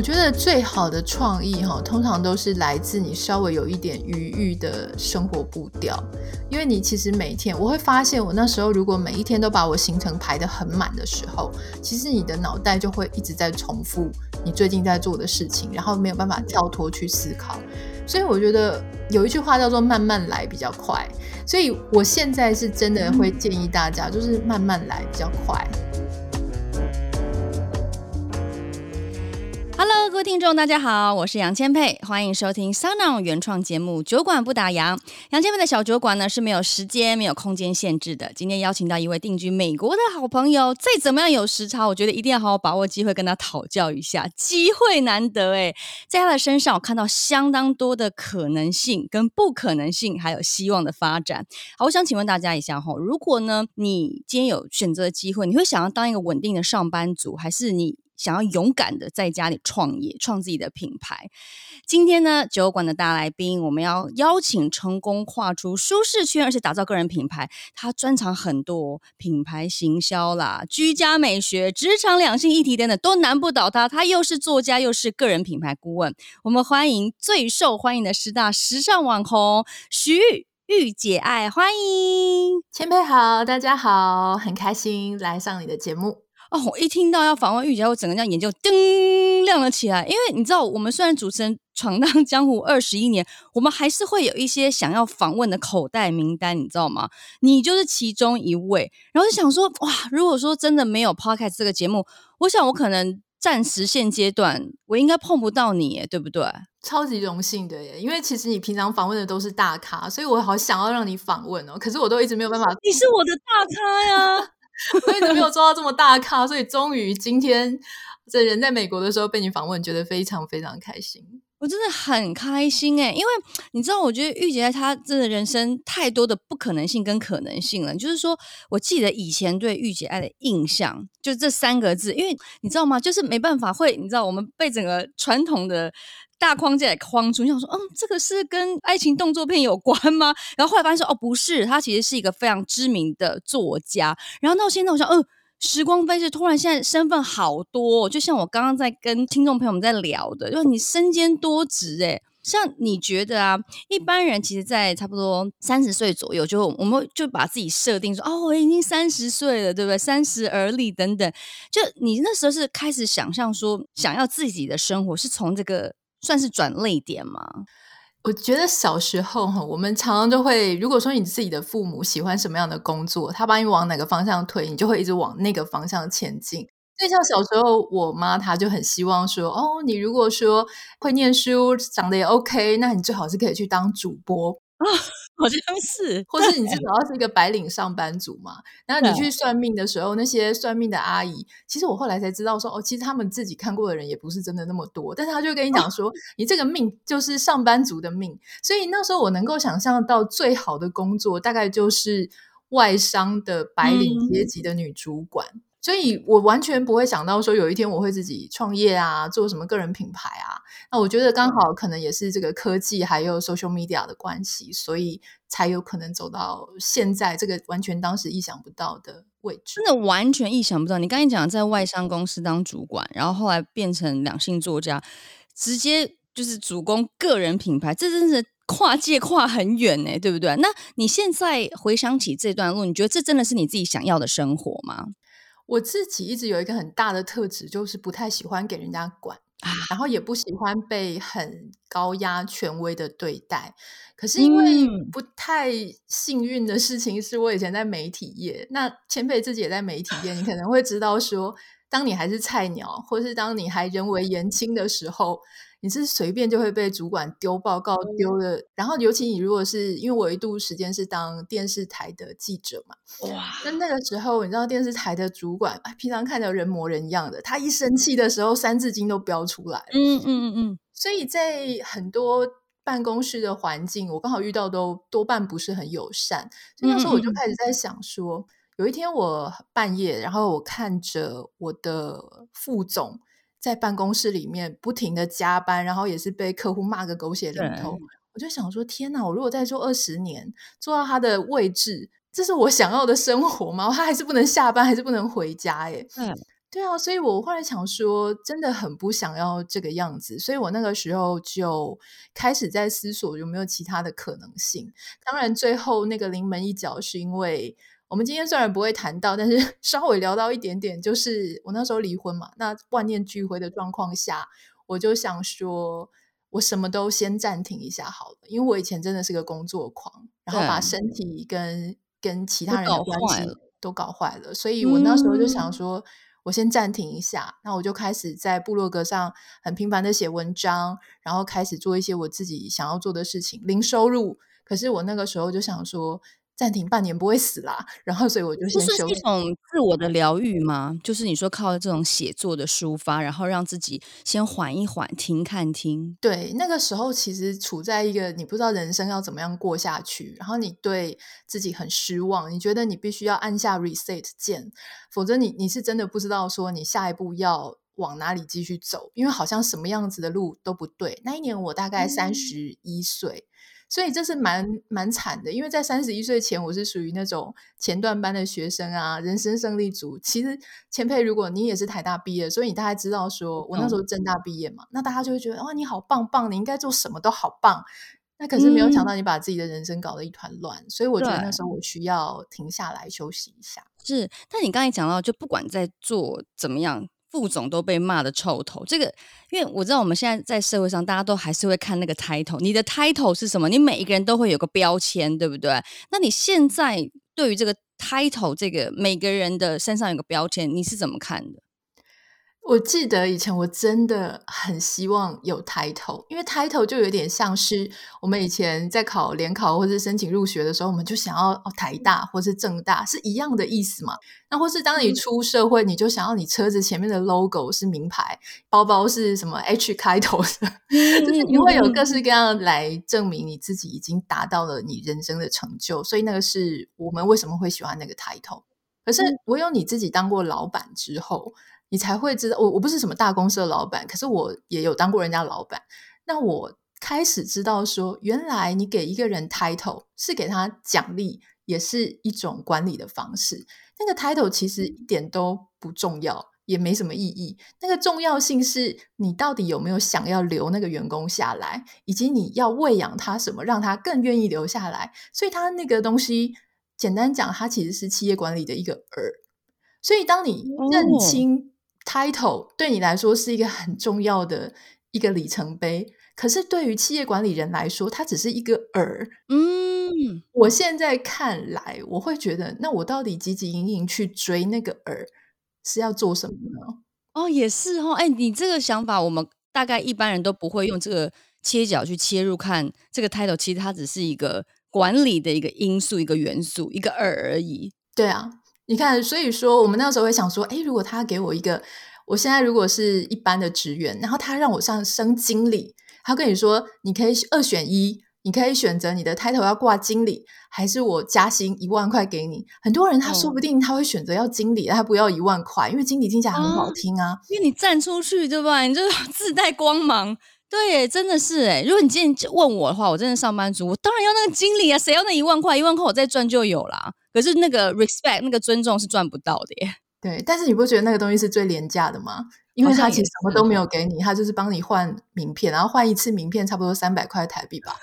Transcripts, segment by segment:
我觉得最好的创意哈，通常都是来自你稍微有一点余裕的生活步调。因为你其实每天，我会发现我那时候如果每一天都把我行程排得很满的时候，其实你的脑袋就会一直在重复你最近在做的事情，然后没有办法跳脱去思考。所以我觉得有一句话叫做“慢慢来比较快”，所以我现在是真的会建议大家，就是慢慢来比较快。各位听众，大家好，我是杨千霈，欢迎收听 Sunon 原创节目《酒馆不打烊》。杨千霈的小酒馆呢是没有时间、没有空间限制的。今天邀请到一位定居美国的好朋友，再怎么样有时差，我觉得一定要好好把握机会跟他讨教一下，机会难得诶，在他的身上我看到相当多的可能性、跟不可能性，还有希望的发展。好，我想请问大家一下哈，如果呢你今天有选择的机会，你会想要当一个稳定的上班族，还是你？想要勇敢的在家里创业，创自己的品牌。今天呢，酒馆的大来宾，我们要邀请成功跨出舒适圈，而且打造个人品牌。他专长很多，品牌行销啦、居家美学、职场两性议题等等，都难不倒他。他又是作家，又是个人品牌顾问。我们欢迎最受欢迎的十大时尚网红徐玉姐爱，欢迎千霈好，大家好，很开心来上你的节目。哦，我一听到要访问玉姐，我整个这样眼睛就噔亮了起来。因为你知道，我们虽然主持人 闯荡江湖二十一年，我们还是会有一些想要访问的口袋名单，你知道吗？你就是其中一位。然后就想说，哇，如果说真的没有 Podcast 这个节目，我想我可能暂时现阶段我应该碰不到你，对不对？超级荣幸的耶，因为其实你平常访问的都是大咖，所以我好想要让你访问哦，可是我都一直没有办法。你是我的大咖呀。我一直没有做到这么大咖，所以终于今天这人在美国的时候被你访问，觉得非常非常开心。我真的很开心诶，因为你知道，我觉得誉姐她真的人生太多的不可能性跟可能性了。就是说，我记得以前对玉姐爱的印象，就这三个字，因为你知道吗？就是没办法会，你知道我们被整个传统的。大框架框出，你想说，嗯，这个是跟爱情动作片有关吗？然后后来发现说，哦，不是，他其实是一个非常知名的作家。然后到现在，我想，嗯，时光飞逝，突然现在身份好多，就像我刚刚在跟听众朋友们在聊的，就是你身兼多职，诶，像你觉得啊，一般人其实，在差不多三十岁左右，就我们就把自己设定说，哦，我已经三十岁了，对不对？三十而立等等，就你那时候是开始想象说，想要自己的生活，是从这个。算是转泪点吗？我觉得小时候哈，我们常常就会，如果说你自己的父母喜欢什么样的工作，他把你往哪个方向推，你就会一直往那个方向前进。所以像小时候，我妈她就很希望说，哦，你如果说会念书，长得也 OK，那你最好是可以去当主播。啊，好像是，或是你至 少要是一个白领上班族嘛。然后你去算命的时候，那些算命的阿姨，其实我后来才知道说，哦，其实他们自己看过的人也不是真的那么多。但是他就跟你讲说，你这个命就是上班族的命。所以那时候我能够想象到最好的工作，大概就是外商的白领阶级的女主管。嗯所以我完全不会想到说有一天我会自己创业啊，做什么个人品牌啊。那我觉得刚好可能也是这个科技还有 social media 的关系，所以才有可能走到现在这个完全当时意想不到的位置。真的完全意想不到。你刚才讲在外商公司当主管，然后后来变成两性作家，直接就是主攻个人品牌，这真是跨界跨很远呢，对不对？那你现在回想起这段路，你觉得这真的是你自己想要的生活吗？我自己一直有一个很大的特质，就是不太喜欢给人家管，啊、然后也不喜欢被很高压权威的对待。可是因为不太幸运的事情是我以前在媒体业，嗯、那千霈自己也在媒体业，你可能会知道说，当你还是菜鸟，或是当你还人为言轻的时候，你是随便就会被主管丢报告丢的。嗯、然后尤其你如果是因为我一度时间是当电视台的记者嘛，哇，那那个时候你知道电视台的主管，平常看着人模人样的，他一生气的时候，三字经都飙出来。嗯嗯嗯嗯。所以在很多办公室的环境，我刚好遇到都多半不是很友善。所以那时候我就开始在想说，嗯嗯有一天我半夜，然后我看着我的副总。在办公室里面不停的加班，然后也是被客户骂个狗血淋头。我就想说，天哪！我如果再做二十年，做到他的位置，这是我想要的生活吗？他还是不能下班，还是不能回家？耶？嗯，对啊。所以我后来想说，真的很不想要这个样子。所以我那个时候就开始在思索有没有其他的可能性。当然，最后那个临门一脚是因为。我们今天虽然不会谈到，但是 稍微聊到一点点，就是我那时候离婚嘛，那万念俱灰的状况下，我就想说，我什么都先暂停一下好了，因为我以前真的是个工作狂，然后把身体跟跟其他人的关系都搞坏了，所以我那时候就想说，我先暂停一下，那我就开始在部落格上很频繁的写文章，然后开始做一些我自己想要做的事情，零收入，可是我那个时候就想说。暂停半年不会死啦，然后所以我就先休息。是一种自我的疗愈吗？就是你说靠这种写作的抒发，然后让自己先缓一缓，停看听。对，那个时候其实处在一个你不知道人生要怎么样过下去，然后你对自己很失望，你觉得你必须要按下 reset 键，否则你你是真的不知道说你下一步要往哪里继续走，因为好像什么样子的路都不对。那一年我大概三十一岁。嗯所以这是蛮蛮惨的，因为在三十一岁前，我是属于那种前段班的学生啊，人生胜利组。其实前辈，如果你也是台大毕业，所以你大概知道说，我那时候正大毕业嘛，嗯、那大家就会觉得哇，你好棒棒，你应该做什么都好棒。那可是没有想到，你把自己的人生搞得一团乱。嗯、所以我觉得那时候我需要停下来休息一下。是，但你刚才讲到，就不管在做怎么样。副总都被骂的臭头，这个因为我知道我们现在在社会上，大家都还是会看那个 title。你的 title 是什么？你每一个人都会有个标签，对不对？那你现在对于这个 title，这个每个人的身上有个标签，你是怎么看的？我记得以前我真的很希望有 title，因为 title 就有点像是我们以前在考联考或是申请入学的时候，我们就想要哦台大或是政大是一样的意思嘛。那或是当你出社会，你就想要你车子前面的 logo 是名牌，包包是什么 H 开头的，就是你会有各式各样来证明你自己已经达到了你人生的成就。所以那个是我们为什么会喜欢那个 title。可是唯有你自己当过老板之后。你才会知道，我我不是什么大公司的老板，可是我也有当过人家老板。那我开始知道说，原来你给一个人 title 是给他奖励，也是一种管理的方式。那个 title 其实一点都不重要，也没什么意义。那个重要性是你到底有没有想要留那个员工下来，以及你要喂养他什么，让他更愿意留下来。所以他那个东西，简单讲，它其实是企业管理的一个饵。所以当你认清、哦。Title 对你来说是一个很重要的一个里程碑，可是对于企业管理人来说，它只是一个饵。嗯，我现在看来，我会觉得，那我到底汲汲营营去追那个饵是要做什么呢？哦，也是哦，哎，你这个想法，我们大概一般人都不会用这个切角去切入看这个 Title，其实它只是一个管理的一个因素、一个元素、一个饵而已。对啊。你看，所以说我们那时候会想说，哎，如果他给我一个，我现在如果是一般的职员，然后他让我上升经理，他跟你说，你可以二选一，你可以选择你的 title 要挂经理，还是我加薪一万块给你。很多人他说不定他会选择要经理，他不要一万块，因为经理听起来很好听啊，因为你站出去对吧？你就 自带光芒。对，真的是诶，如果你今天问我的话，我真的上班族，我当然要那个经理啊，谁要那一万块？一万块我再赚就有啦。可是那个 respect 那个尊重是赚不到的耶。对，但是你不觉得那个东西是最廉价的吗？因为他其实什么都没有给你，他就是帮你换名片，然后换一次名片差不多三百块台币吧。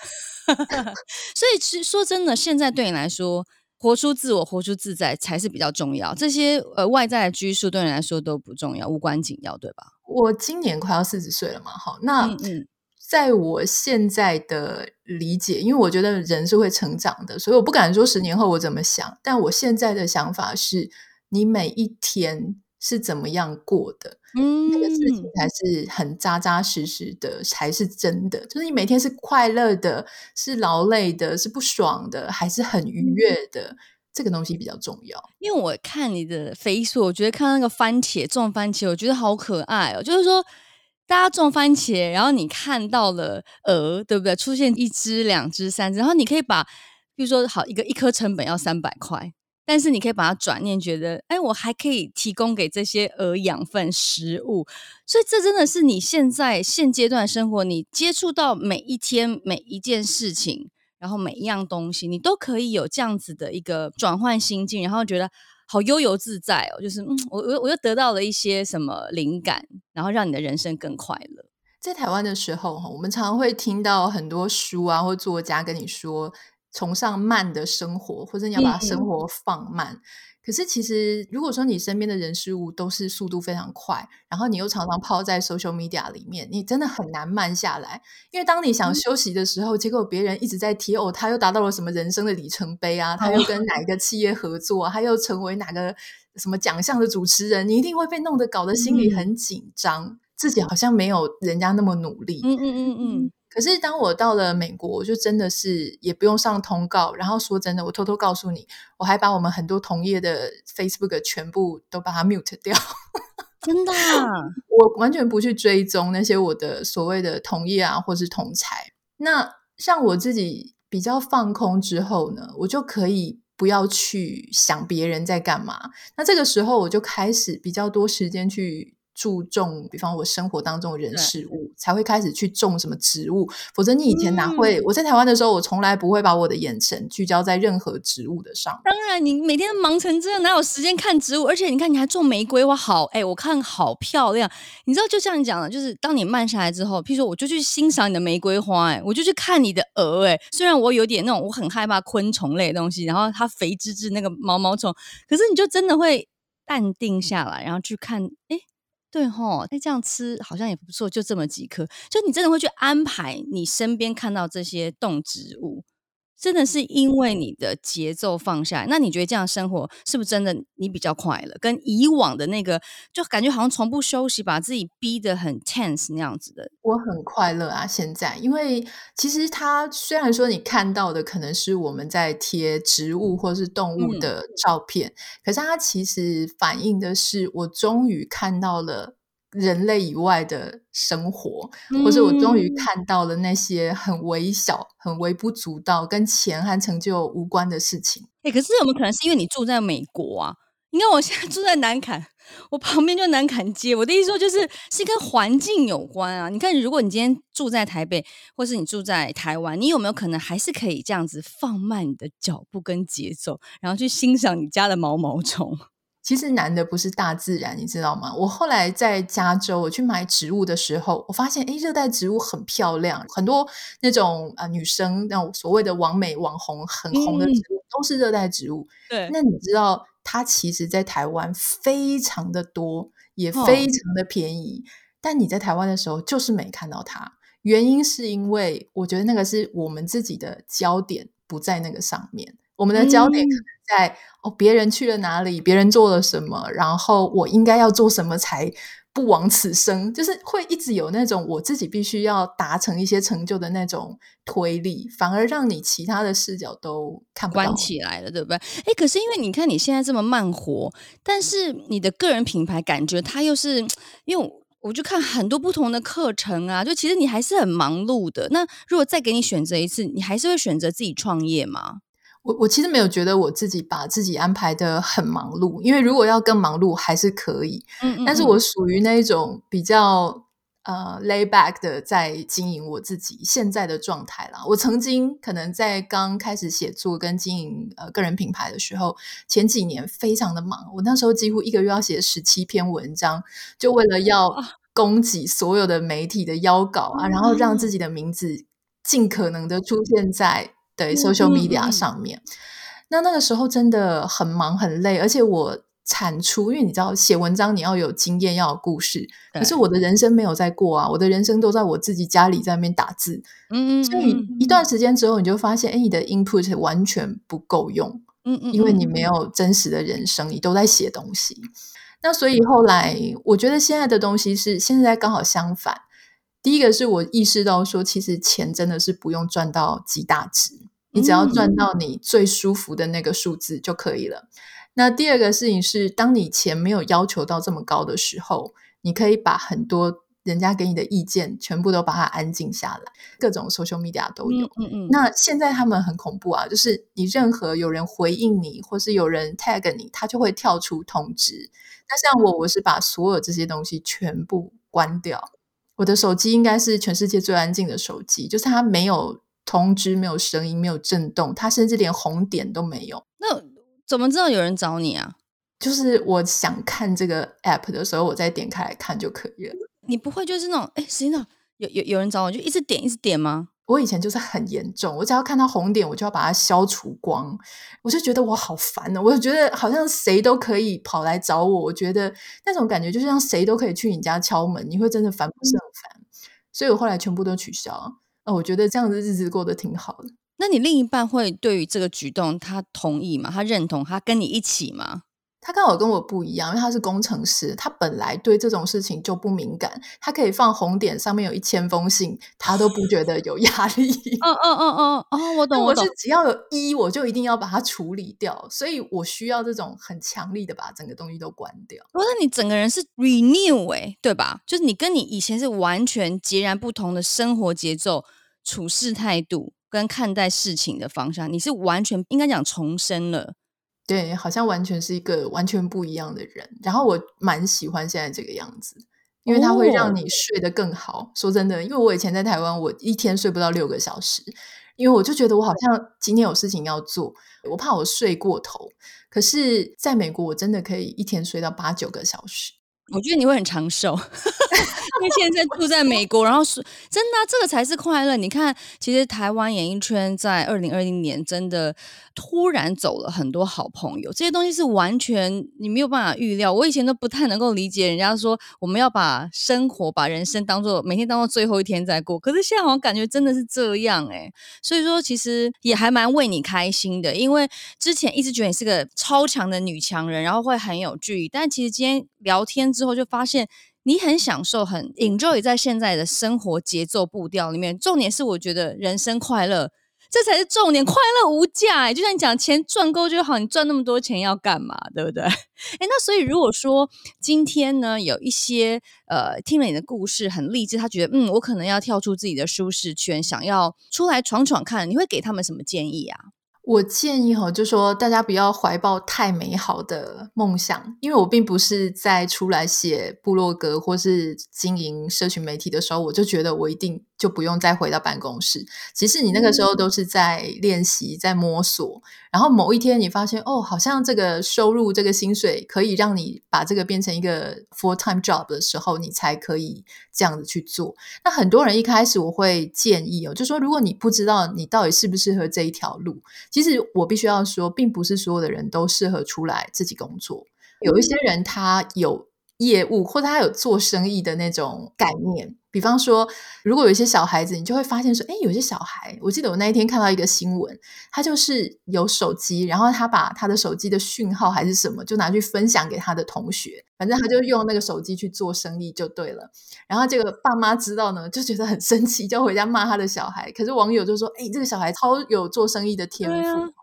所以其实说真的，现在对你来说，活出自我、活出自在才是比较重要。这些呃外在的拘束对你来说都不重要，无关紧要，对吧？我今年快要四十岁了嘛，好，那。嗯嗯在我现在的理解，因为我觉得人是会成长的，所以我不敢说十年后我怎么想。但我现在的想法是，你每一天是怎么样过的，嗯，那个事情才是很扎扎实实的，才是真的。就是你每天是快乐的，是劳累的，是不爽的，还是很愉悦的，嗯、这个东西比较重要。因为我看你的 Facebook，我觉得看那个番茄种番茄，我觉得好可爱哦。就是说，大家种番茄，然后你看到了鹅，对不对？出现一只、两只、三只，然后你可以把，比如说，好一个一颗成本要三百块。但是你可以把它转念，觉得，哎，我还可以提供给这些鹅养分、食物，所以这真的是你现在现阶段生活，你接触到每一天每一件事情，然后每一样东西，你都可以有这样子的一个转换心境，然后觉得好悠游自在哦。就是，嗯，我我我又得到了一些什么灵感，然后让你的人生更快乐。在台湾的时候，哈，我们常常会听到很多书啊，或作家跟你说。崇尚慢的生活，或者你要把生活放慢。嗯、可是，其实如果说你身边的人事物都是速度非常快，然后你又常常泡在 social media 里面，你真的很难慢下来。因为当你想休息的时候，嗯、结果别人一直在提哦，他又达到了什么人生的里程碑啊，他又跟哪一个企业合作，啊，他又成为哪个什么奖项的主持人，你一定会被弄得搞得心里很紧张，嗯、自己好像没有人家那么努力。嗯嗯嗯嗯。嗯可是当我到了美国，我就真的是也不用上通告。然后说真的，我偷偷告诉你，我还把我们很多同业的 Facebook 全部都把它 mute 掉。真的啊？我完全不去追踪那些我的所谓的同业啊，或是同才。那像我自己比较放空之后呢，我就可以不要去想别人在干嘛。那这个时候我就开始比较多时间去。注重，比方我生活当中的人事物，才会开始去种什么植物。否则你以前哪会？嗯、我在台湾的时候，我从来不会把我的眼神聚焦在任何植物的上。当然，你每天忙成这样，哪有时间看植物？而且你看，你还种玫瑰花，好哎、欸，我看好漂亮。你知道，就像你讲的，就是当你慢下来之后，譬如说，我就去欣赏你的玫瑰花，哎，我就去看你的蛾，哎，虽然我有点那种我很害怕昆虫类的东西，然后它肥滋滋那个毛毛虫，可是你就真的会淡定下来，然后去看，哎。对吼，那这样吃好像也不错，就这么几颗，就你真的会去安排你身边看到这些动植物。真的是因为你的节奏放下来，那你觉得这样生活是不是真的你比较快乐？跟以往的那个就感觉好像从不休息，把自己逼得很 tense 那样子的。我很快乐啊，现在，因为其实它虽然说你看到的可能是我们在贴植物或是动物的照片，嗯、可是它其实反映的是我终于看到了。人类以外的生活，或者我终于看到了那些很微小、很微不足道、跟钱和成就无关的事情。哎、欸，可是有没有可能是因为你住在美国啊？你看我现在 住在南坎，我旁边就南坎街。我的意思说，就是是跟环境有关啊。你看，如果你今天住在台北，或是你住在台湾，你有没有可能还是可以这样子放慢你的脚步跟节奏，然后去欣赏你家的毛毛虫？其实难的不是大自然，你知道吗？我后来在加州，我去买植物的时候，我发现，诶，热带植物很漂亮，很多那种啊、呃、女生那种所谓的网美网红很红的植物、嗯、都是热带植物。对，那你知道它其实，在台湾非常的多，也非常的便宜，哦、但你在台湾的时候就是没看到它。原因是因为我觉得那个是我们自己的焦点不在那个上面。我们的焦点可能在、嗯、哦，别人去了哪里，别人做了什么，然后我应该要做什么才不枉此生？就是会一直有那种我自己必须要达成一些成就的那种推力，反而让你其他的视角都看不到。关起来了，对不对？哎，可是因为你看你现在这么慢活，但是你的个人品牌感觉它又是因为我就看很多不同的课程啊，就其实你还是很忙碌的。那如果再给你选择一次，你还是会选择自己创业吗？我我其实没有觉得我自己把自己安排的很忙碌，因为如果要更忙碌还是可以，嗯嗯嗯，但是我属于那一种比较呃 lay back 的在经营我自己现在的状态啦。我曾经可能在刚开始写作跟经营呃个人品牌的时候，前几年非常的忙，我那时候几乎一个月要写十七篇文章，就为了要供给所有的媒体的邀稿啊，然后让自己的名字尽可能的出现在。对，social media 上面，那那个时候真的很忙很累，而且我产出，因为你知道写文章你要有经验，要有故事，可是我的人生没有在过啊，我的人生都在我自己家里在那边打字，嗯，所以一段时间之后，你就发现，哎，你的 input 完全不够用，嗯嗯，因为你没有真实的人生，你都在写东西。那所以后来我觉得现在的东西是现在刚好相反。第一个是我意识到说，其实钱真的是不用赚到极大值，你只要赚到你最舒服的那个数字就可以了。那第二个事情是，当你钱没有要求到这么高的时候，你可以把很多人家给你的意见全部都把它安静下来，各种 social media 都有。嗯嗯。那现在他们很恐怖啊，就是你任何有人回应你，或是有人 tag 你，他就会跳出通知。那像我，我是把所有这些东西全部关掉。我的手机应该是全世界最安静的手机，就是它没有通知、没有声音、没有震动，它甚至连红点都没有。那怎么知道有人找你啊？就是我想看这个 app 的时候，我再点开来看就可以了。你不会就是那种哎，实际上有有有人找我，就一直点一直点吗？我以前就是很严重，我只要看到红点，我就要把它消除光。我就觉得我好烦呢，我就觉得好像谁都可以跑来找我。我觉得那种感觉就像谁都可以去你家敲门，你会真的烦不胜烦。嗯、所以我后来全部都取消。哦，我觉得这样子日子过得挺好的。那你另一半会对于这个举动他同意吗？他认同？他跟你一起吗？他刚好跟我不一样，因为他是工程师，他本来对这种事情就不敏感。他可以放红点，上面有一千封信，他都不觉得有压力。嗯嗯嗯嗯哦，我懂，我是只要有一，我就一定要把它处理掉，所以我需要这种很强力的把整个东西都关掉。我说你整个人是 renew 哎、欸，对吧？就是你跟你以前是完全截然不同的生活节奏、处事态度跟看待事情的方向，你是完全应该讲重生了。对，好像完全是一个完全不一样的人。然后我蛮喜欢现在这个样子，因为它会让你睡得更好。哦、说真的，因为我以前在台湾，我一天睡不到六个小时，因为我就觉得我好像今天有事情要做，我怕我睡过头。可是在美国，我真的可以一天睡到八九个小时。我觉得你会很长寿，因为现在住在美国，然后是真的、这个才是快乐。你看，其实台湾演艺圈在二零二零年真的突然走了很多好朋友，这些东西是完全你没有办法预料。我以前都不太能够理解，人家说我们要把生活、把人生当做每天当做最后一天在过，可是现在好像感觉真的是这样哎。所以说，其实也还蛮为你开心的，因为之前一直觉得你是个超强的女强人，然后会很有距离，但其实今天聊天之后就发现你很享受，很 enjoy 在现在的生活节奏步调里面。重点是我觉得人生快乐，这才是重点，快乐无价哎！就像你讲，钱赚够就好，你赚那么多钱要干嘛？对不对？哎，那所以如果说今天呢，有一些呃听了你的故事很励志，他觉得嗯，我可能要跳出自己的舒适圈，想要出来闯闯看，你会给他们什么建议啊？我建议哈，就说大家不要怀抱太美好的梦想，因为我并不是在出来写部落格或是经营社群媒体的时候，我就觉得我一定就不用再回到办公室。其实你那个时候都是在练习，在摸索。然后某一天你发现，哦，好像这个收入、这个薪水可以让你把这个变成一个 full time job 的时候，你才可以这样子去做。那很多人一开始我会建议哦，就说如果你不知道你到底适不适合这一条路，其实我必须要说，并不是所有的人都适合出来自己工作。有一些人他有业务，或者他有做生意的那种概念。比方说，如果有一些小孩子，你就会发现说，哎，有些小孩，我记得我那一天看到一个新闻，他就是有手机，然后他把他的手机的讯号还是什么，就拿去分享给他的同学，反正他就用那个手机去做生意就对了。然后这个爸妈知道呢，就觉得很生气，就回家骂他的小孩。可是网友就说，哎，这个小孩超有做生意的天赋。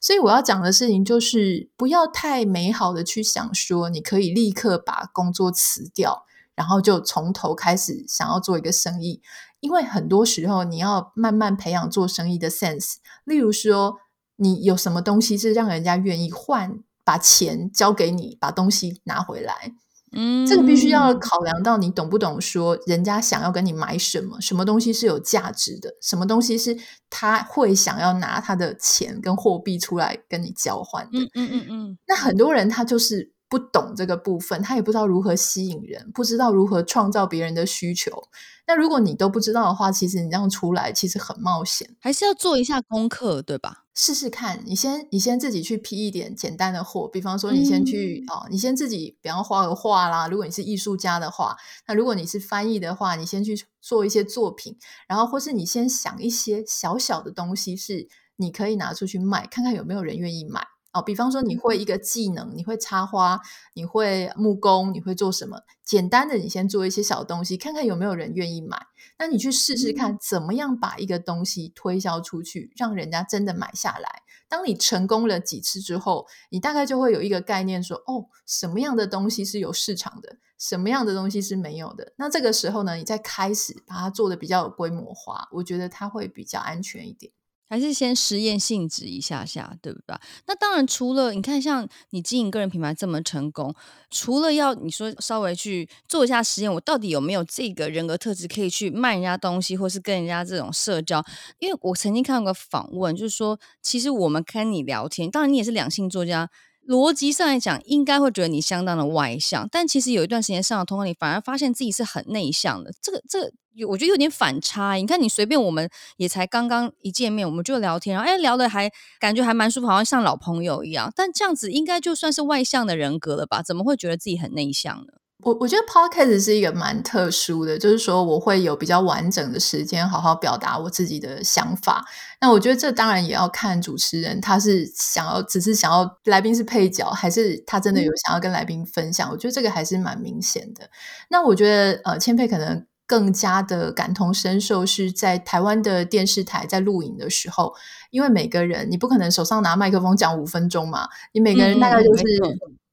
所以我要讲的事情就是，不要太美好的去想说，你可以立刻把工作辞掉。然后就从头开始想要做一个生意，因为很多时候你要慢慢培养做生意的 sense。例如说，你有什么东西是让人家愿意换，把钱交给你，把东西拿回来。嗯，这个必须要考量到你懂不懂说，人家想要跟你买什么，什么东西是有价值的，什么东西是他会想要拿他的钱跟货币出来跟你交换的。嗯嗯嗯嗯。那很多人他就是。不懂这个部分，他也不知道如何吸引人，不知道如何创造别人的需求。那如果你都不知道的话，其实你这样出来其实很冒险，还是要做一下功课，对吧？试试看，你先你先自己去批一点简单的货，比方说你先去、嗯、哦，你先自己比方画个画啦。如果你是艺术家的话，那如果你是翻译的话，你先去做一些作品，然后或是你先想一些小小的东西，是你可以拿出去卖，看看有没有人愿意买。哦，比方说你会一个技能，你会插花，你会木工，你会做什么？简单的，你先做一些小东西，看看有没有人愿意买。那你去试试看，怎么样把一个东西推销出去，让人家真的买下来。当你成功了几次之后，你大概就会有一个概念说，哦，什么样的东西是有市场的，什么样的东西是没有的。那这个时候呢，你再开始把它做的比较有规模化，我觉得它会比较安全一点。还是先实验性质一下下，对不对？那当然，除了你看，像你经营个人品牌这么成功，除了要你说稍微去做一下实验，我到底有没有这个人格特质可以去卖人家东西，或是跟人家这种社交？因为我曾经看过访问，就是说，其实我们跟你聊天，当然你也是两性作家，逻辑上来讲，应该会觉得你相当的外向，但其实有一段时间上了通告，你反而发现自己是很内向的。这个，这个。我觉得有点反差。你看，你随便，我们也才刚刚一见面，我们就聊天，然后哎，聊的还感觉还蛮舒服，好像像老朋友一样。但这样子应该就算是外向的人格了吧？怎么会觉得自己很内向呢？我我觉得 Podcast 是一个蛮特殊的，就是说我会有比较完整的时间好好表达我自己的想法。那我觉得这当然也要看主持人，他是想要只是想要来宾是配角，还是他真的有想要跟来宾分享？嗯、我觉得这个还是蛮明显的。那我觉得呃，千佩可能。更加的感同身受，是在台湾的电视台在录影的时候，因为每个人你不可能手上拿麦克风讲五分钟嘛，你每个人大概就是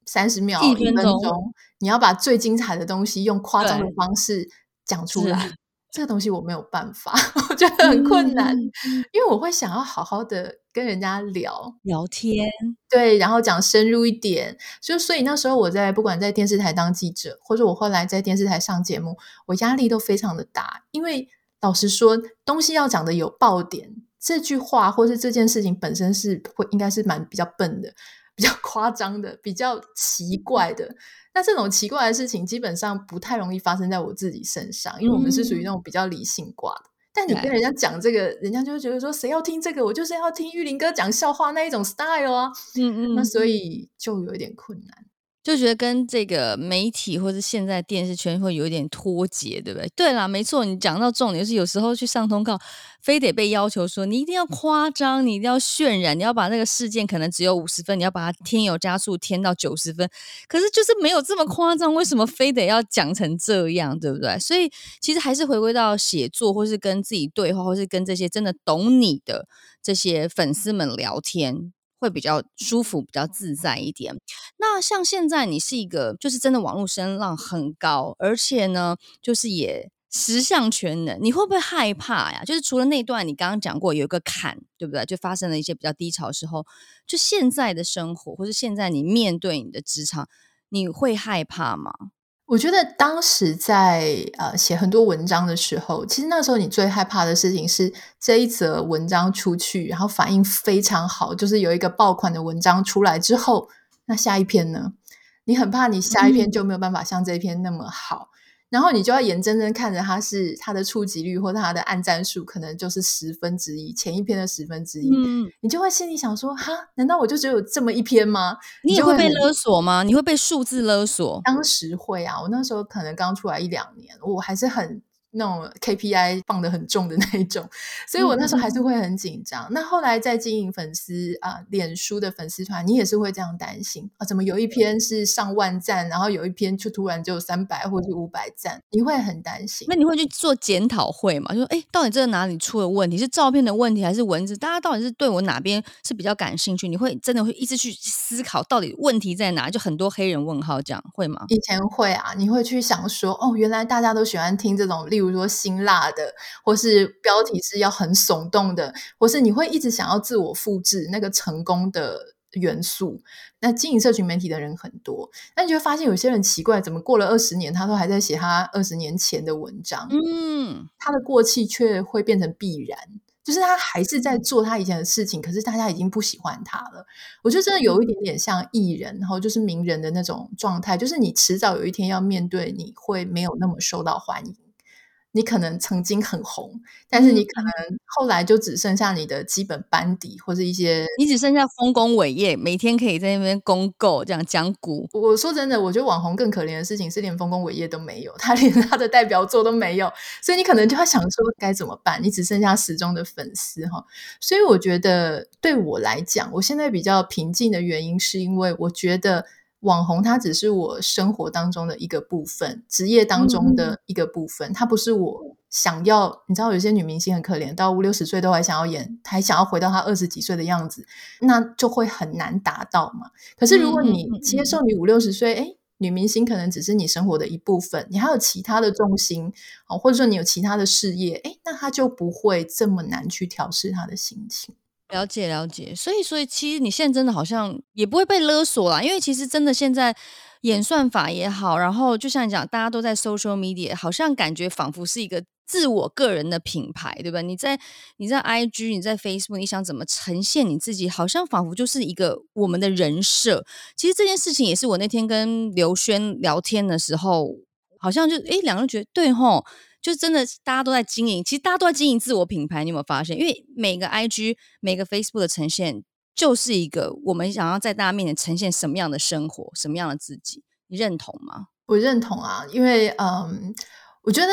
三十秒、一分钟，你要把最精彩的东西用夸张的方式讲出来。这个东西我没有办法，我觉得很困难，嗯、因为我会想要好好的跟人家聊聊天，对，然后讲深入一点。就所以那时候我在不管在电视台当记者，或者我后来在电视台上节目，我压力都非常的大，因为老实说，东西要讲的有爆点，这句话或是这件事情本身是会应该是蛮比较笨的。比较 夸张的，比较奇怪的，那这种奇怪的事情基本上不太容易发生在我自己身上，因为我们是属于那种比较理性挂的。嗯、但你跟人家讲这个，人家就会觉得说，谁要听这个？我就是要听玉林哥讲笑话那一种 style 啊。嗯嗯，那所以就有一点困难。就觉得跟这个媒体或者现在电视圈会有一点脱节，对不对？对啦，没错，你讲到重点，就是有时候去上通告，非得被要求说你一定要夸张，你一定要渲染，你要把那个事件可能只有五十分，你要把它添油加醋添到九十分，可是就是没有这么夸张，为什么非得要讲成这样，对不对？所以其实还是回归到写作，或是跟自己对话，或是跟这些真的懂你的这些粉丝们聊天。会比较舒服，比较自在一点。那像现在你是一个，就是真的网络声浪很高，而且呢，就是也十项全能，你会不会害怕呀？就是除了那段你刚刚讲过有一个坎，对不对？就发生了一些比较低潮的时候，就现在的生活，或是现在你面对你的职场，你会害怕吗？我觉得当时在呃写很多文章的时候，其实那时候你最害怕的事情是这一则文章出去，然后反应非常好，就是有一个爆款的文章出来之后，那下一篇呢？你很怕你下一篇就没有办法像这一篇那么好。嗯然后你就要眼睁睁看着它是它的触及率或者它的按赞数，可能就是十分之一，前一篇的十分之一，嗯，你就会心里想说，哈，难道我就只有这么一篇吗？你也会被勒索吗？你会被数字勒索？当时会啊，我那时候可能刚出来一两年，我还是很。那种 KPI 放的很重的那一种，所以我那时候还是会很紧张。嗯、那后来在经营粉丝啊、呃，脸书的粉丝团，你也是会这样担心啊？怎么有一篇是上万赞，然后有一篇就突然就三百或者五百赞，你会很担心。那你会去做检讨会吗？就说，哎，到底这个哪里出了问题？是照片的问题，还是文字？大家到底是对我哪边是比较感兴趣？你会真的会一直去思考，到底问题在哪？就很多黑人问号这样会吗？以前会啊，你会去想说，哦，原来大家都喜欢听这种，例如。比如说辛辣的，或是标题是要很耸动的，或是你会一直想要自我复制那个成功的元素。那经营社群媒体的人很多，那你就会发现有些人奇怪，怎么过了二十年，他都还在写他二十年前的文章？嗯，他的过气却会变成必然。就是他还是在做他以前的事情，可是大家已经不喜欢他了。我觉得真的有一点点像艺人，然后就是名人的那种状态，就是你迟早有一天要面对，你会没有那么受到欢迎。你可能曾经很红，但是你可能后来就只剩下你的基本班底或者一些，你只剩下丰功伟业，每天可以在那边公购这样讲股。我说真的，我觉得网红更可怜的事情是连丰功伟业都没有，他连 他的代表作都没有，所以你可能就要想说该怎么办？你只剩下死忠的粉丝哈，所以我觉得对我来讲，我现在比较平静的原因是因为我觉得。网红它只是我生活当中的一个部分，职业当中的一个部分，它不是我想要。你知道，有些女明星很可怜，到五六十岁都还想要演，还想要回到她二十几岁的样子，那就会很难达到嘛。可是如果你接受你五六十岁，诶，女明星可能只是你生活的一部分，你还有其他的重心哦，或者说你有其他的事业，哎，那她就不会这么难去调试她的心情。了解了解，所以所以其实你现在真的好像也不会被勒索啦，因为其实真的现在演算法也好，然后就像你讲，大家都在 social media，好像感觉仿佛是一个自我个人的品牌，对吧？你在你在 IG，你在 Facebook，你想怎么呈现你自己，好像仿佛就是一个我们的人设。其实这件事情也是我那天跟刘轩聊天的时候，好像就诶两个人觉得对吼。就真的大家都在经营，其实大家都在经营自我品牌。你有没有发现？因为每个 IG、每个 Facebook 的呈现，就是一个我们想要在大家面前呈现什么样的生活、什么样的自己。你认同吗？我认同啊，因为嗯，我觉得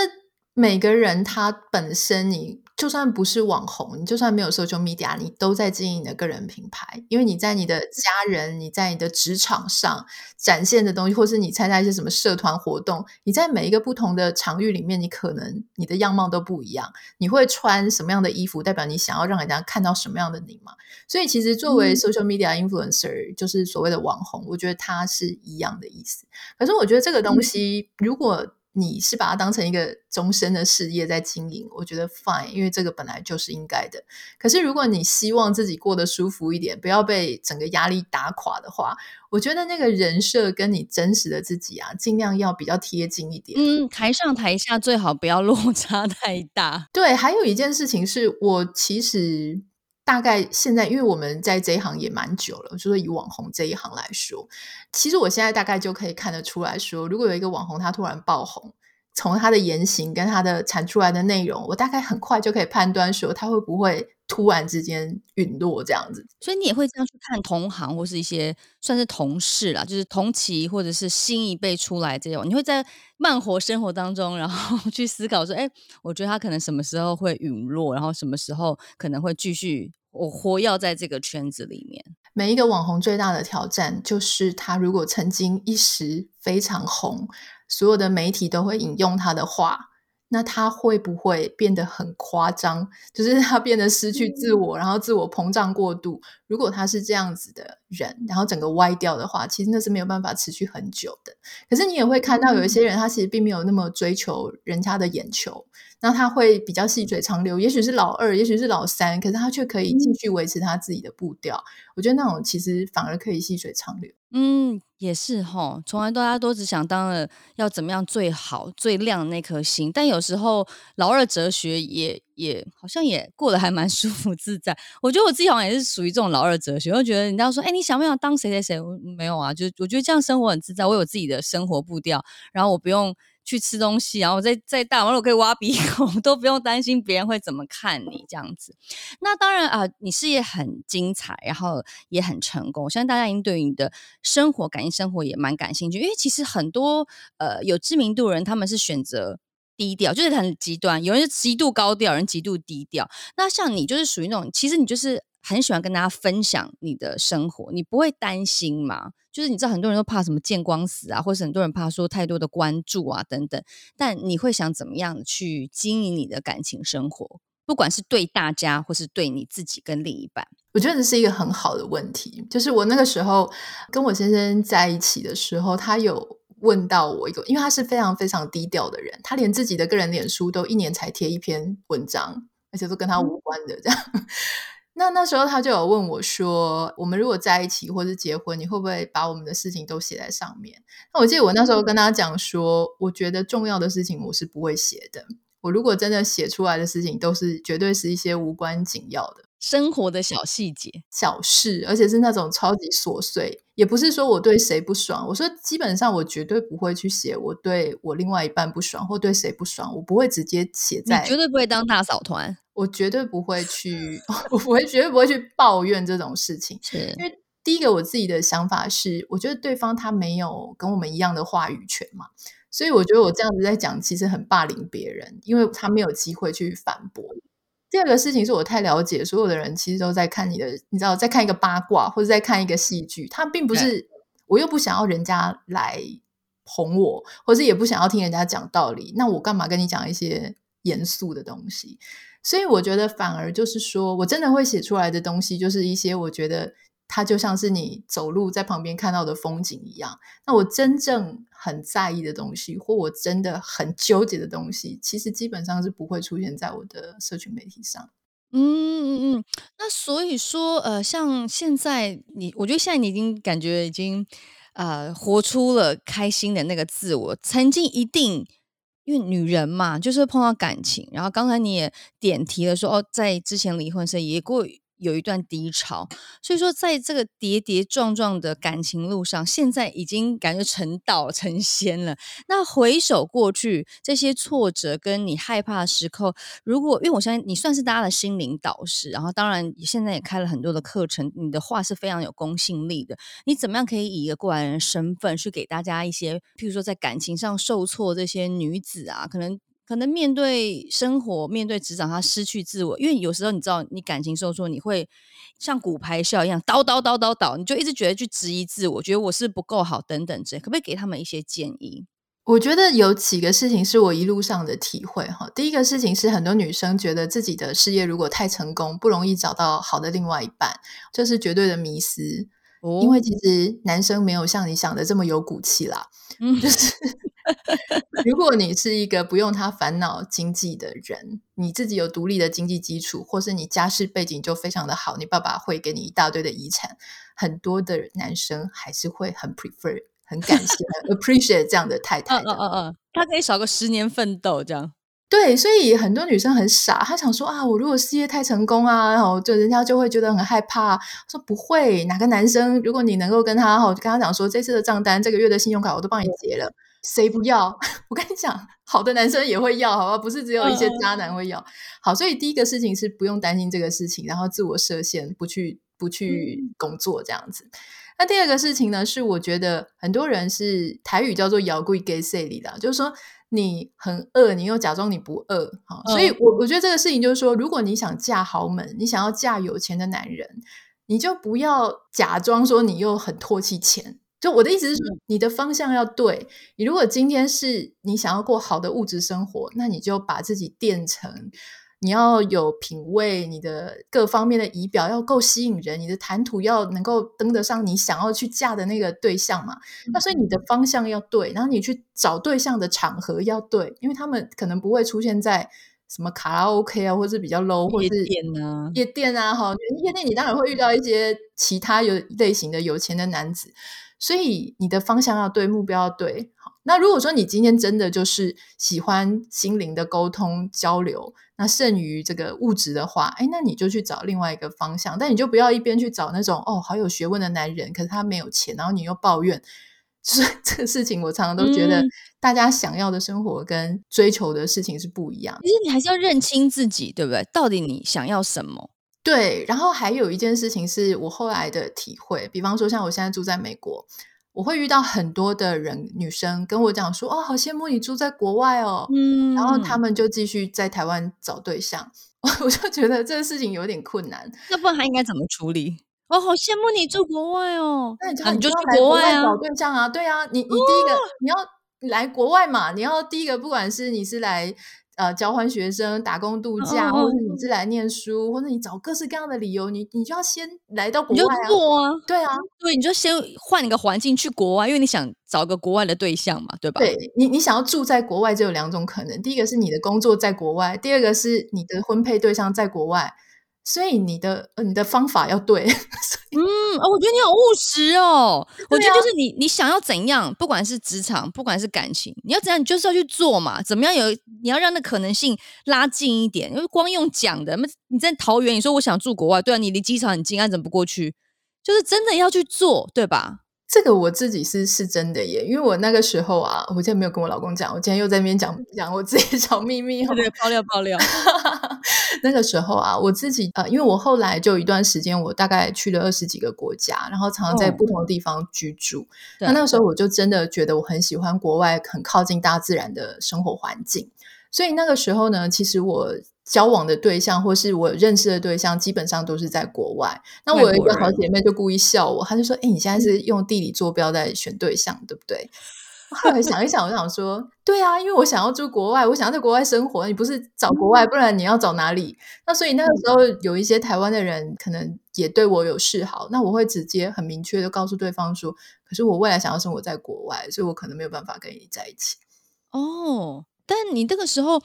每个人他本身你。就算不是网红，你就算没有 social media，你都在经营你的个人品牌。因为你在你的家人、你在你的职场上展现的东西，或是你参加一些什么社团活动，你在每一个不同的场域里面，你可能你的样貌都不一样。你会穿什么样的衣服，代表你想要让人家看到什么样的你嘛？所以其实作为 social media influencer，、嗯、就是所谓的网红，我觉得它是一样的意思。可是我觉得这个东西，如果你是把它当成一个终身的事业在经营，我觉得 fine，因为这个本来就是应该的。可是如果你希望自己过得舒服一点，不要被整个压力打垮的话，我觉得那个人设跟你真实的自己啊，尽量要比较贴近一点。嗯，台上台下最好不要落 差太大。对，还有一件事情是我其实。大概现在，因为我们在这一行也蛮久了，就是以网红这一行来说，其实我现在大概就可以看得出来说，如果有一个网红他突然爆红，从他的言行跟他的产出来的内容，我大概很快就可以判断说他会不会突然之间陨落这样子。所以你也会这样去看同行或是一些算是同事啦，就是同期或者是新一辈出来这种，你会在慢活生活当中，然后 去思考说，哎，我觉得他可能什么时候会陨落，然后什么时候可能会继续。我活跃在这个圈子里面。每一个网红最大的挑战就是，他如果曾经一时非常红，所有的媒体都会引用他的话。那他会不会变得很夸张？就是他变得失去自我，然后自我膨胀过度。如果他是这样子的人，然后整个歪掉的话，其实那是没有办法持续很久的。可是你也会看到有一些人，他其实并没有那么追求人家的眼球，那他会比较细水长流。也许是老二，也许是老三，可是他却可以继续维持他自己的步调。我觉得那种其实反而可以细水长流。嗯，也是哈，从来大家都只想当了要怎么样最好最亮的那颗星，但有时候老二哲学也也好像也过得还蛮 舒服自在。我觉得我自己好像也是属于这种老二哲学，我觉得人家说，哎，你想不想当谁谁谁？我没有啊，就我觉得这样生活很自在，我有自己的生活步调，然后我不用。去吃东西，然后在在大马路可以挖鼻孔，都不用担心别人会怎么看你这样子。那当然啊、你事业很精彩，然后也很成功。我相信大家已经对你的生活、感情生活也蛮感兴趣，因为其实很多呃有知名度的人，他们是选择低调，就是很极端。有人是极度高调，有人极度低调。那像你就是属于那种，其实你就是。很喜欢跟大家分享你的生活，你不会担心吗？就是你知道很多人都怕什么见光死啊，或是很多人怕说太多的关注啊等等，但你会想怎么样去经营你的感情生活？不管是对大家，或是对你自己跟另一半，我觉得这是一个很好的问题。就是我那个时候跟我先生在一起的时候，他有问到我一个，因为他是非常非常低调的人，他连自己的个人脸书都一年才贴一篇文章，而且都跟他无关的这样。嗯那那时候他就有问我说：“我们如果在一起或是结婚，你会不会把我们的事情都写在上面？”那我记得我那时候跟他讲说：“我觉得重要的事情我是不会写的，我如果真的写出来的事情，都是绝对是一些无关紧要的生活的小细节、小事，而且是那种超级琐碎。也不是说我对谁不爽，我说基本上我绝对不会去写我对我另外一半不爽或对谁不爽，我不会直接写在。你绝对不会当大嫂团，我绝对不会去，我不会绝对不会去抱怨这种事情。是因为第一个我自己的想法是，我觉得对方他没有跟我们一样的话语权嘛。所以我觉得我这样子在讲，其实很霸凌别人，因为他没有机会去反驳。第二个事情是我太了解所有的人，其实都在看你的，你知道，在看一个八卦或者在看一个戏剧，他并不是，我又不想要人家来哄我，或者也不想要听人家讲道理，那我干嘛跟你讲一些严肃的东西？所以我觉得反而就是说我真的会写出来的东西，就是一些我觉得。它就像是你走路在旁边看到的风景一样。那我真正很在意的东西，或我真的很纠结的东西，其实基本上是不会出现在我的社群媒体上。嗯嗯嗯。那所以说，呃，像现在你，我觉得现在你已经感觉已经呃活出了开心的那个自我。曾经一定因为女人嘛，就是碰到感情，然后刚才你也点题了说，哦，在之前离婚时也过。有一段低潮，所以说在这个跌跌撞撞的感情路上，现在已经感觉成道成仙了。那回首过去这些挫折，跟你害怕的时刻，如果因为我相信你算是大家的心灵导师，然后当然现在也开了很多的课程，你的话是非常有公信力的。你怎么样可以以一个过来人身份去给大家一些，譬如说在感情上受挫这些女子啊，可能。可能面对生活，面对职场，他失去自我，因为有时候你知道，你感情受挫，你会像骨牌效一样，叨叨叨叨叨，你就一直觉得去质疑自我，觉得我是不够好等等之类，可不可以给他们一些建议？我觉得有几个事情是我一路上的体会哈。第一个事情是，很多女生觉得自己的事业如果太成功，不容易找到好的另外一半，这是绝对的迷思。哦，因为其实男生没有像你想的这么有骨气啦，嗯，就是。如果你是一个不用他烦恼经济的人，你自己有独立的经济基础，或是你家世背景就非常的好，你爸爸会给你一大堆的遗产，很多的男生还是会很 prefer、很感谢、appreciate 这样的太太的。嗯嗯嗯，他可以少个十年奋斗这样。对，所以很多女生很傻，她想说啊，我如果事业太成功啊，然后就人家就会觉得很害怕。说不会，哪个男生如果你能够跟他哈，就跟他讲说，这次的账单、这个月的信用卡我都帮你结了。谁不要？我跟你讲，好的男生也会要，好吧？不是只有一些渣男会要。嗯、好，所以第一个事情是不用担心这个事情，然后自我设限，不去不去工作这样子。嗯、那第二个事情呢，是我觉得很多人是台语叫做“摇柜给谁里”的，就是说你很饿，你又假装你不饿。好，所以我我觉得这个事情就是说，如果你想嫁豪门，你想要嫁有钱的男人，你就不要假装说你又很唾弃钱。就我的意思是说，你的方向要对。你如果今天是你想要过好的物质生活，那你就把自己垫成你要有品味，你的各方面的仪表要够吸引人，你的谈吐要能够登得上你想要去嫁的那个对象嘛。那所以你的方向要对，然后你去找对象的场合要对，因为他们可能不会出现在什么卡拉 OK 啊，或者是比较 low，或者是夜店啊，夜店啊，哈，夜店你当然会遇到一些其他有类型的有钱的男子。所以你的方向要对，目标要对。好，那如果说你今天真的就是喜欢心灵的沟通交流，那剩余这个物质的话，哎，那你就去找另外一个方向。但你就不要一边去找那种哦，好有学问的男人，可是他没有钱，然后你又抱怨。就是这个事情，我常常都觉得，大家想要的生活跟追求的事情是不一样。其实你还是要认清自己，对不对？到底你想要什么？对，然后还有一件事情是我后来的体会，比方说像我现在住在美国，我会遇到很多的人，女生跟我讲说：“哦，好羡慕你住在国外哦。”嗯，然后他们就继续在台湾找对象，我就觉得这个事情有点困难。那不然还应该怎么处理？哦，好羡慕你住国外哦，那你就、啊、你就去国外啊，找对象啊，对啊，你你第一个、哦、你要来国外嘛，你要第一个，不管是你是来。呃，交换学生、打工度假，或者你是来念书，或者你找各式各样的理由，你你就要先来到国外啊。做啊，对啊，对，你就先换一个环境去国外，因为你想找个国外的对象嘛，对吧？对你，你想要住在国外，就有两种可能：第一个是你的工作在国外，第二个是你的婚配对象在国外。所以你的你的方法要对。嗯，我觉得你好务实哦。啊、我觉得就是你你想要怎样，不管是职场，不管是感情，你要怎样，你就是要去做嘛。怎么样有你要让那可能性拉近一点，因为光用讲的，那你在桃园，你说我想住国外，对啊，你离机场很近，怎么不过去？就是真的要去做，对吧？这个我自己是是真的耶，因为我那个时候啊，我今天没有跟我老公讲，我今天又在那边讲讲我自己小秘密，对，爆料爆料。那个时候啊，我自己呃，因为我后来就一段时间，我大概去了二十几个国家，然后常常在不同的地方居住。哦、那那个时候我就真的觉得我很喜欢国外，很靠近大自然的生活环境。所以那个时候呢，其实我。交往的对象或是我认识的对象，基本上都是在国外。那我有一个好姐妹就故意笑我，她就说：“哎、欸，你现在是用地理坐标在选对象，对不对？”后来想一想，我想说：“对啊，因为我想要住国外，我想要在国外生活。你不是找国外，不然你要找哪里？”那所以那个时候有一些台湾的人可能也对我有示好，那我会直接很明确的告诉对方说：“可是我未来想要生活在国外，所以我可能没有办法跟你在一起。”哦，但你那个时候。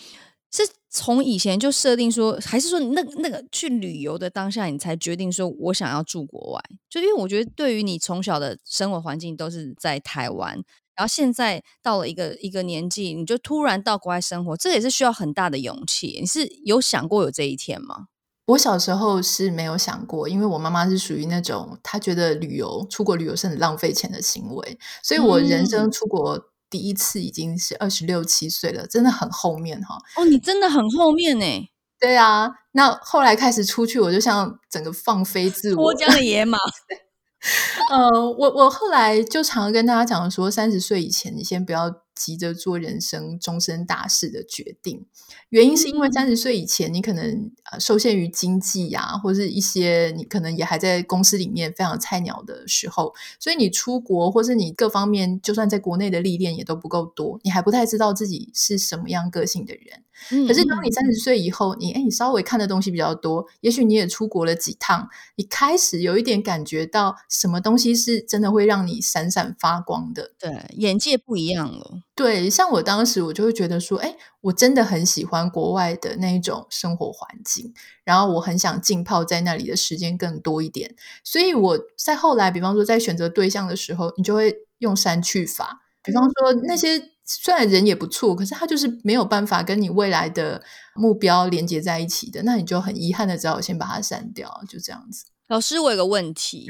是从以前就设定说，还是说那那个去旅游的当下，你才决定说我想要住国外？就因为我觉得，对于你从小的生活环境都是在台湾，然后现在到了一个一个年纪，你就突然到国外生活，这也是需要很大的勇气。你是有想过有这一天吗？我小时候是没有想过，因为我妈妈是属于那种她觉得旅游出国旅游是很浪费钱的行为，所以我人生出国。嗯第一次已经是二十六七岁了，真的很后面哈。哦，你真的很后面呢。对啊，那后来开始出去，我就像整个放飞自我，脱缰的野马。呃，我我后来就常跟大家讲说，三十岁以前，你先不要急着做人生终身大事的决定。原因是因为三十岁以前，你可能呃受限于经济呀、啊，或是一些你可能也还在公司里面非常菜鸟的时候，所以你出国或是你各方面，就算在国内的历练也都不够多，你还不太知道自己是什么样个性的人。可是当你三十岁以后，你诶你稍微看的东西比较多，也许你也出国了几趟，你开始有一点感觉到什么东西是真的会让你闪闪发光的。对，眼界不一样了。对，像我当时我就会觉得说，诶我真的很喜欢国外的那一种生活环境，然后我很想浸泡在那里的时间更多一点。所以我在后来，比方说在选择对象的时候，你就会用删去法，比方说那些。虽然人也不错，可是他就是没有办法跟你未来的目标连接在一起的，那你就很遗憾的只好先把它删掉，就这样子。老师，我有个问题。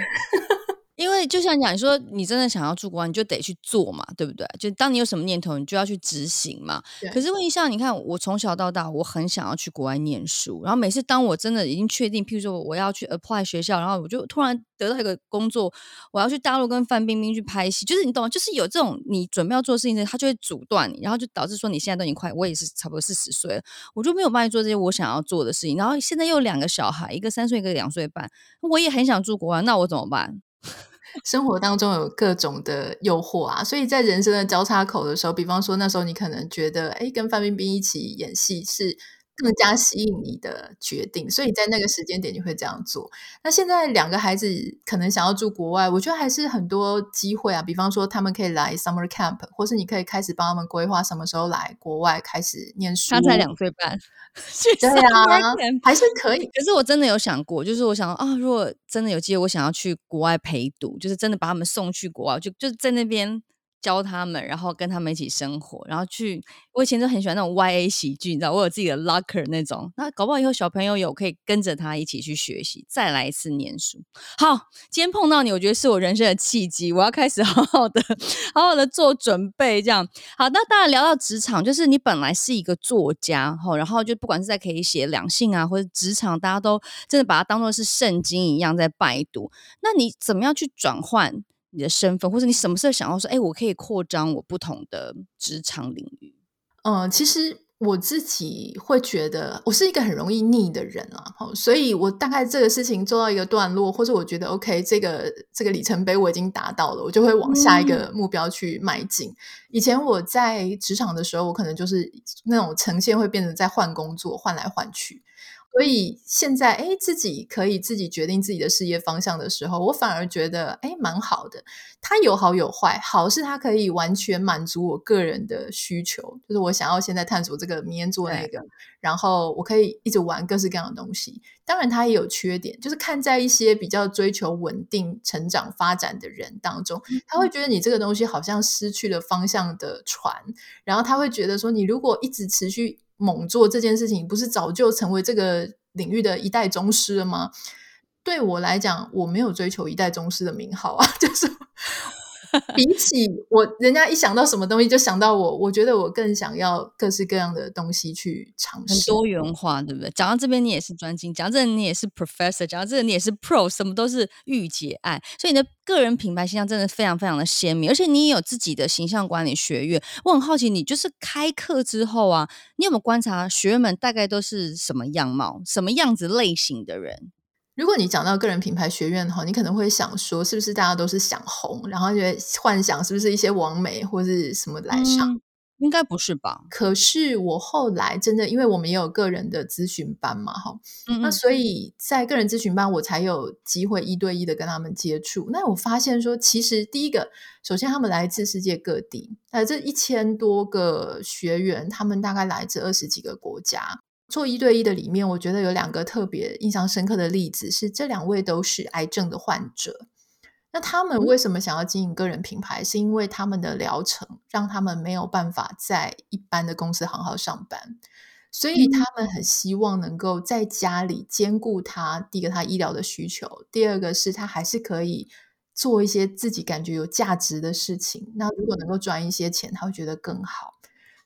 因为就像讲，你说你真的想要出国，你就得去做嘛，对不对？就当你有什么念头，你就要去执行嘛。可是问一下，你看我从小到大，我很想要去国外念书，然后每次当我真的已经确定，譬如说我要去 apply 学校，然后我就突然得到一个工作，我要去大陆跟范冰冰去拍戏，就是你懂吗？就是有这种你准备要做的事情，他就会阻断你，然后就导致说你现在都已经快，我也是差不多四十岁了，我就没有办法做这些我想要做的事情。然后现在又有两个小孩，一个三岁，一个两岁半，我也很想住国外，那我怎么办？生活当中有各种的诱惑啊，所以在人生的交叉口的时候，比方说那时候你可能觉得，哎，跟范冰冰一起演戏是更加吸引你的决定，所以在那个时间点你会这样做。那现在两个孩子可能想要住国外，我觉得还是很多机会啊。比方说他们可以来 summer camp，或是你可以开始帮他们规划什么时候来国外开始念书。他才两岁半，对啊，还是可以。可是我真的有想过，就是我想啊，如果真的有机会，我想要去国外陪读，就是真的把他们送去国外，就就在那边。教他们，然后跟他们一起生活，然后去。我以前就很喜欢那种 YA 喜剧，你知道，我有自己的 locker 那种。那搞不好以后小朋友有可以跟着他一起去学习，再来一次念书。好，今天碰到你，我觉得是我人生的契机，我要开始 好好的、好好的做准备。这样好，那当然聊到职场，就是你本来是一个作家，然后就不管是在可以写两性啊，或者职场，大家都真的把它当做是圣经一样在拜读。那你怎么样去转换？你的身份，或者你什么时候想要说，哎，我可以扩张我不同的职场领域？嗯，其实我自己会觉得，我是一个很容易腻的人啊，所以我大概这个事情做到一个段落，或者我觉得 OK，这个这个里程碑我已经达到了，我就会往下一个目标去迈进。嗯、以前我在职场的时候，我可能就是那种呈现会变成在换工作，换来换去。所以现在，哎，自己可以自己决定自己的事业方向的时候，我反而觉得，哎，蛮好的。它有好有坏，好是它可以完全满足我个人的需求，就是我想要现在探索这个，明天做那个，然后我可以一直玩各式各样的东西。当然，它也有缺点，就是看在一些比较追求稳定成长发展的人当中，他会觉得你这个东西好像失去了方向的船，然后他会觉得说，你如果一直持续。猛做这件事情，不是早就成为这个领域的一代宗师了吗？对我来讲，我没有追求一代宗师的名号啊，就是。比起我，人家一想到什么东西就想到我，我觉得我更想要各式各样的东西去尝试，很多元化，对不对？讲到这边你也是专精，讲到这里你也是 professor，讲到这里你也是 pro，什么都是御姐爱，所以你的个人品牌形象真的非常非常的鲜明，而且你也有自己的形象管理学院。我很好奇，你就是开课之后啊，你有没有观察学员们大概都是什么样貌、什么样子类型的人？如果你讲到个人品牌学院的话，你可能会想说，是不是大家都是想红，然后就幻想是不是一些网美或是什么来上？嗯，应该不是吧？可是我后来真的，因为我们也有个人的咨询班嘛，哈，嗯嗯，那所以在个人咨询班，我才有机会一对一的跟他们接触。那我发现说，其实第一个，首先他们来自世界各地，呃，这一千多个学员，他们大概来自二十几个国家。做一对一的里面，我觉得有两个特别印象深刻的例子，是这两位都是癌症的患者。那他们为什么想要经营个人品牌？是因为他们的疗程让他们没有办法在一般的公司行号上班，所以他们很希望能够在家里兼顾他第一个他医疗的需求，第二个是他还是可以做一些自己感觉有价值的事情。那如果能够赚一些钱，他会觉得更好。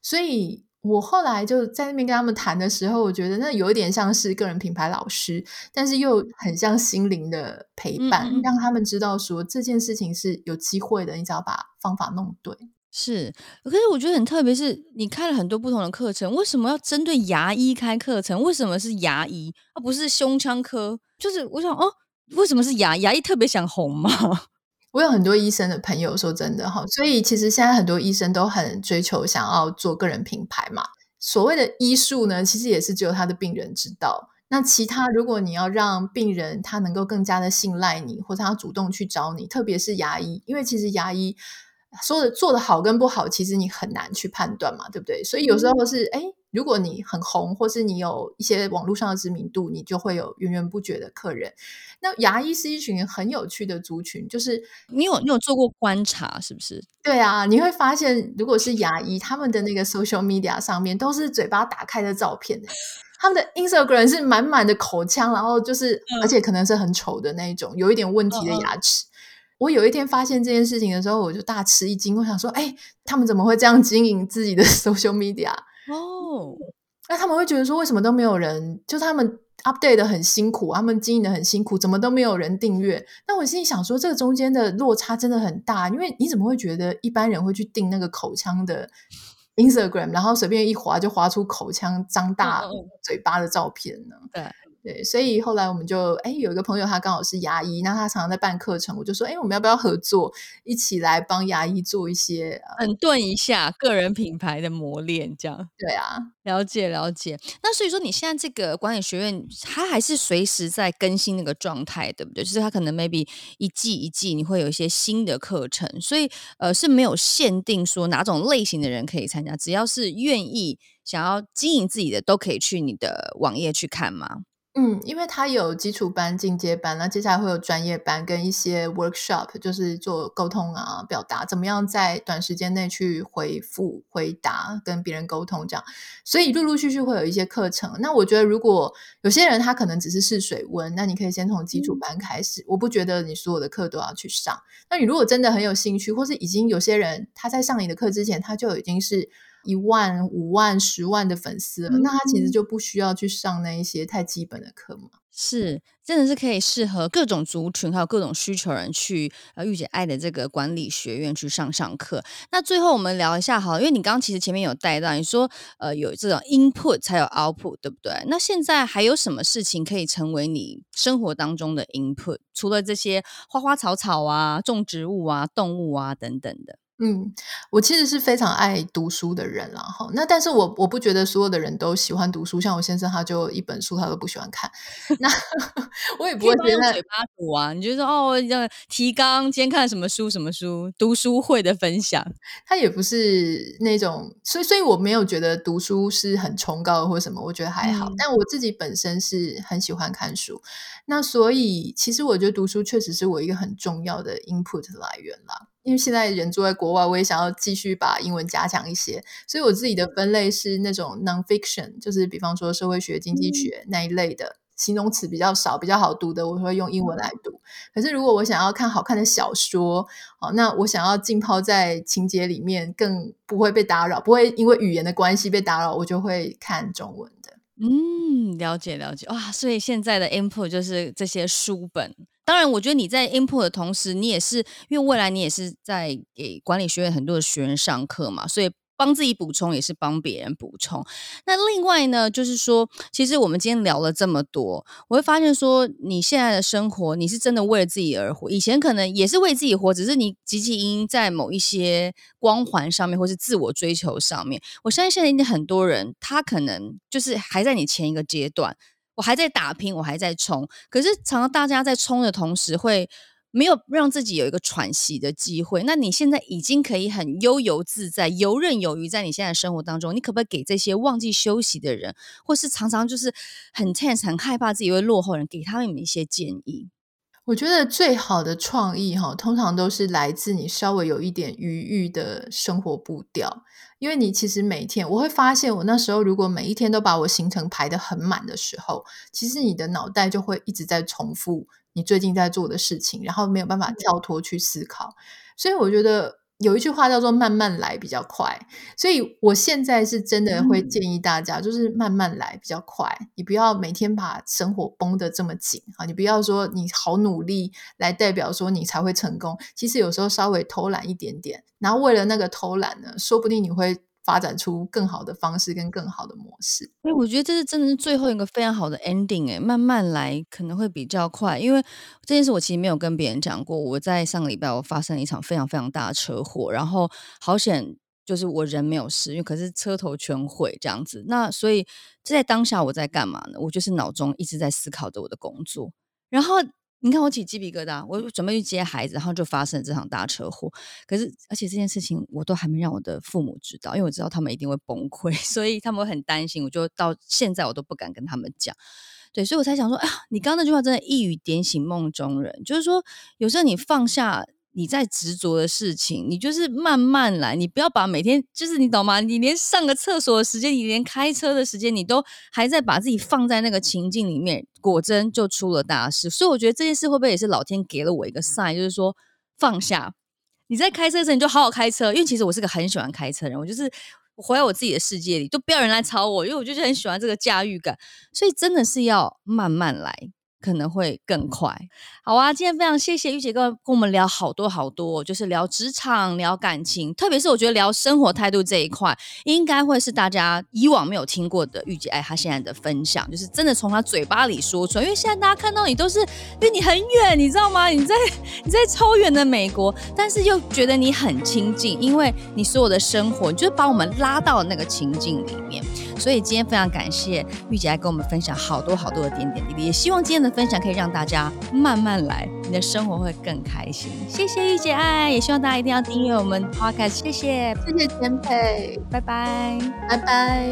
所以。我后来就在那边跟他们谈的时候，我觉得那有一点像是个人品牌老师，但是又很像心灵的陪伴，嗯嗯，让他们知道说这件事情是有机会的，你只要把方法弄对。是，可是我觉得很特别，是你开了很多不同的课程，为什么要针对牙医开课程？为什么是牙医而不是胸腔科？就是我想哦，为什么是牙牙医特别想红吗？我有很多医生的朋友，说真的哈，所以其实现在很多医生都很追求想要做个人品牌嘛。所谓的医术呢，其实也是只有他的病人知道。那其他如果你要让病人他能够更加的信赖你，或者他主动去找你，特别是牙医，因为其实牙医说的做的好跟不好，其实你很难去判断嘛，对不对？所以有时候是哎。诶如果你很红，或是你有一些网络上的知名度，你就会有源源不绝的客人。那牙医是一群很有趣的族群，就是你有你有做过观察，是不是？对啊，你会发现，如果是牙医，他们的那个 social media 上面都是嘴巴打开的照片，他们的 Instagram 是满满的口腔，然后就是、嗯、而且可能是很丑的那一种，有一点问题的牙齿。嗯嗯我有一天发现这件事情的时候，我就大吃一惊，我想说，哎，他们怎么会这样经营自己的 social media？哦，那他们会觉得说，为什么都没有人？就他们 update 的很辛苦，他们经营的很辛苦，怎么都没有人订阅？那我心里想说，这个中间的落差真的很大，因为你怎么会觉得一般人会去订那个口腔的 Instagram，然后随便一划就划出口腔张大嘴巴的照片呢？对。对，所以后来我们就哎，有一个朋友，他刚好是牙医，那他常常在办课程，我就说，哎，我们要不要合作，一起来帮牙医做一些，整顿一下个人品牌的磨练，这样。对啊，了解了解。那所以说，你现在这个管理学院，它还是随时在更新那个状态，对不对？就是它可能 maybe 一季一季，你会有一些新的课程，所以呃是没有限定说哪种类型的人可以参加，只要是愿意想要经营自己的，都可以去你的网页去看吗？嗯，因为它有基础班、进阶班，那接下来会有专业班跟一些 workshop，就是做沟通啊、表达，怎么样在短时间内去回复、回答、跟别人沟通这样。所以陆陆续续会有一些课程。那我觉得，如果有些人他可能只是试水温，那你可以先从基础班开始。嗯、我不觉得你所有的课都要去上。那你如果真的很有兴趣，或是已经有些人他在上你的课之前，他就已经是。一万、五万、十万的粉丝了，嗯，那他其实就不需要去上那一些太基本的课嘛。是，真的是可以适合各种族群还有各种需求人去呃御姐爱的这个管理学院去上上课。那最后我们聊一下好，因为你刚刚其实前面有带到，你说呃有这种 input 才有 output，对不对？那现在还有什么事情可以成为你生活当中的 input？除了这些花花草草啊、种植物啊、动物啊等等的。嗯，我其实是非常爱读书的人啦，哈。那但是我我不觉得所有的人都喜欢读书，像我先生他就一本书他都不喜欢看。那 我也不会觉得嘴巴读啊，你就说哦，要提纲，今天看什么书什么书，读书会的分享，他也不是那种，所以所以我没有觉得读书是很崇高或什么，我觉得还好。嗯、但我自己本身是很喜欢看书，那所以其实我觉得读书确实是我一个很重要的 input 来源啦。因为现在人住在国外，我也想要继续把英文加强一些，所以我自己的分类是那种 nonfiction，就是比方说社会学、经济学那一类的，形容词比较少、比较好读的，我会用英文来读。可是如果我想要看好看的小说，哦，那我想要浸泡在情节里面，更不会被打扰，不会因为语言的关系被打扰，我就会看中文的。嗯，了解了解哇，所以现在的 input 就是这些书本。当然，我觉得你在 input 的同时，你也是因为未来你也是在给管理学院很多的学员上课嘛，所以帮自己补充也是帮别人补充。那另外呢，就是说，其实我们今天聊了这么多，我会发现说，你现在的生活，你是真的为了自己而活。以前可能也是为自己活，只是你汲汲营营在某一些光环上面，或是自我追求上面。我相信现在一定很多人，他可能就是还在你前一个阶段。我还在打拼，我还在冲，可是常常大家在冲的同时，会没有让自己有一个喘息的机会。那你现在已经可以很悠游自在、游刃有余，在你现在生活当中，你可不可以给这些忘记休息的人，或是常常就是很 tense、很害怕自己会落后人，给他们一些建议？我觉得最好的创意哈，通常都是来自你稍微有一点余裕的生活步调。因为你其实每天，我会发现，我那时候如果每一天都把我行程排得很满的时候，其实你的脑袋就会一直在重复你最近在做的事情，然后没有办法跳脱去思考。所以我觉得。有一句话叫做“慢慢来比较快”，所以我现在是真的会建议大家，就是慢慢来比较快。你不要每天把生活绷得这么紧啊！你不要说你好努力来代表说你才会成功，其实有时候稍微偷懒一点点，然后为了那个偷懒呢，说不定你会。发展出更好的方式跟更好的模式。哎，我觉得这是真的是最后一个非常好的 ending 哎，慢慢来可能会比较快，因为这件事我其实没有跟别人讲过。我在上个礼拜我发生了一场非常非常大的车祸，然后好险就是我人没有事，因为可是车头全毁这样子。那所以在当下我在干嘛呢？我就是脑中一直在思考着我的工作，然后。你看我起鸡皮疙瘩，我准备去接孩子，然后就发生了这场大车祸。可是，而且这件事情我都还没让我的父母知道，因为我知道他们一定会崩溃，所以他们会很担心。我就到现在我都不敢跟他们讲。对，所以我才想说，啊，你刚刚那句话真的一语点醒梦中人，就是说，有时候你放下。你在执着的事情，你就是慢慢来，你不要把每天就是你懂吗？你连上个厕所的时间，你连开车的时间，你都还在把自己放在那个情境里面，果真就出了大事。所以我觉得这件事会不会也是老天给了我一个 sign，就是说放下。你在开车的时候，你就好好开车，因为其实我是个很喜欢开车的人，我就是我活在我自己的世界里，都不要人来吵我，因为我就是很喜欢这个驾驭感。所以真的是要慢慢来。可能会更快。好啊，今天非常谢谢玉姐跟跟我们聊好多好多，就是聊职场、聊感情，特别是我觉得聊生活态度这一块，应该会是大家以往没有听过的玉姐爱她现在的分享，就是真的从她嘴巴里说出来。因为现在大家看到你都是，因为你很远，你知道吗？你在你在超远的美国，但是又觉得你很亲近，因为你所有的生活，你就是把我们拉到那个情境里面。所以今天非常感谢玉姐来跟我们分享好多好多的点点滴滴，也希望今天的分享可以让大家慢慢来，你的生活会更开心。谢谢玉姐爱，也希望大家一定要订阅我们 Podcast。谢谢，谢谢前辈，拜拜，拜拜。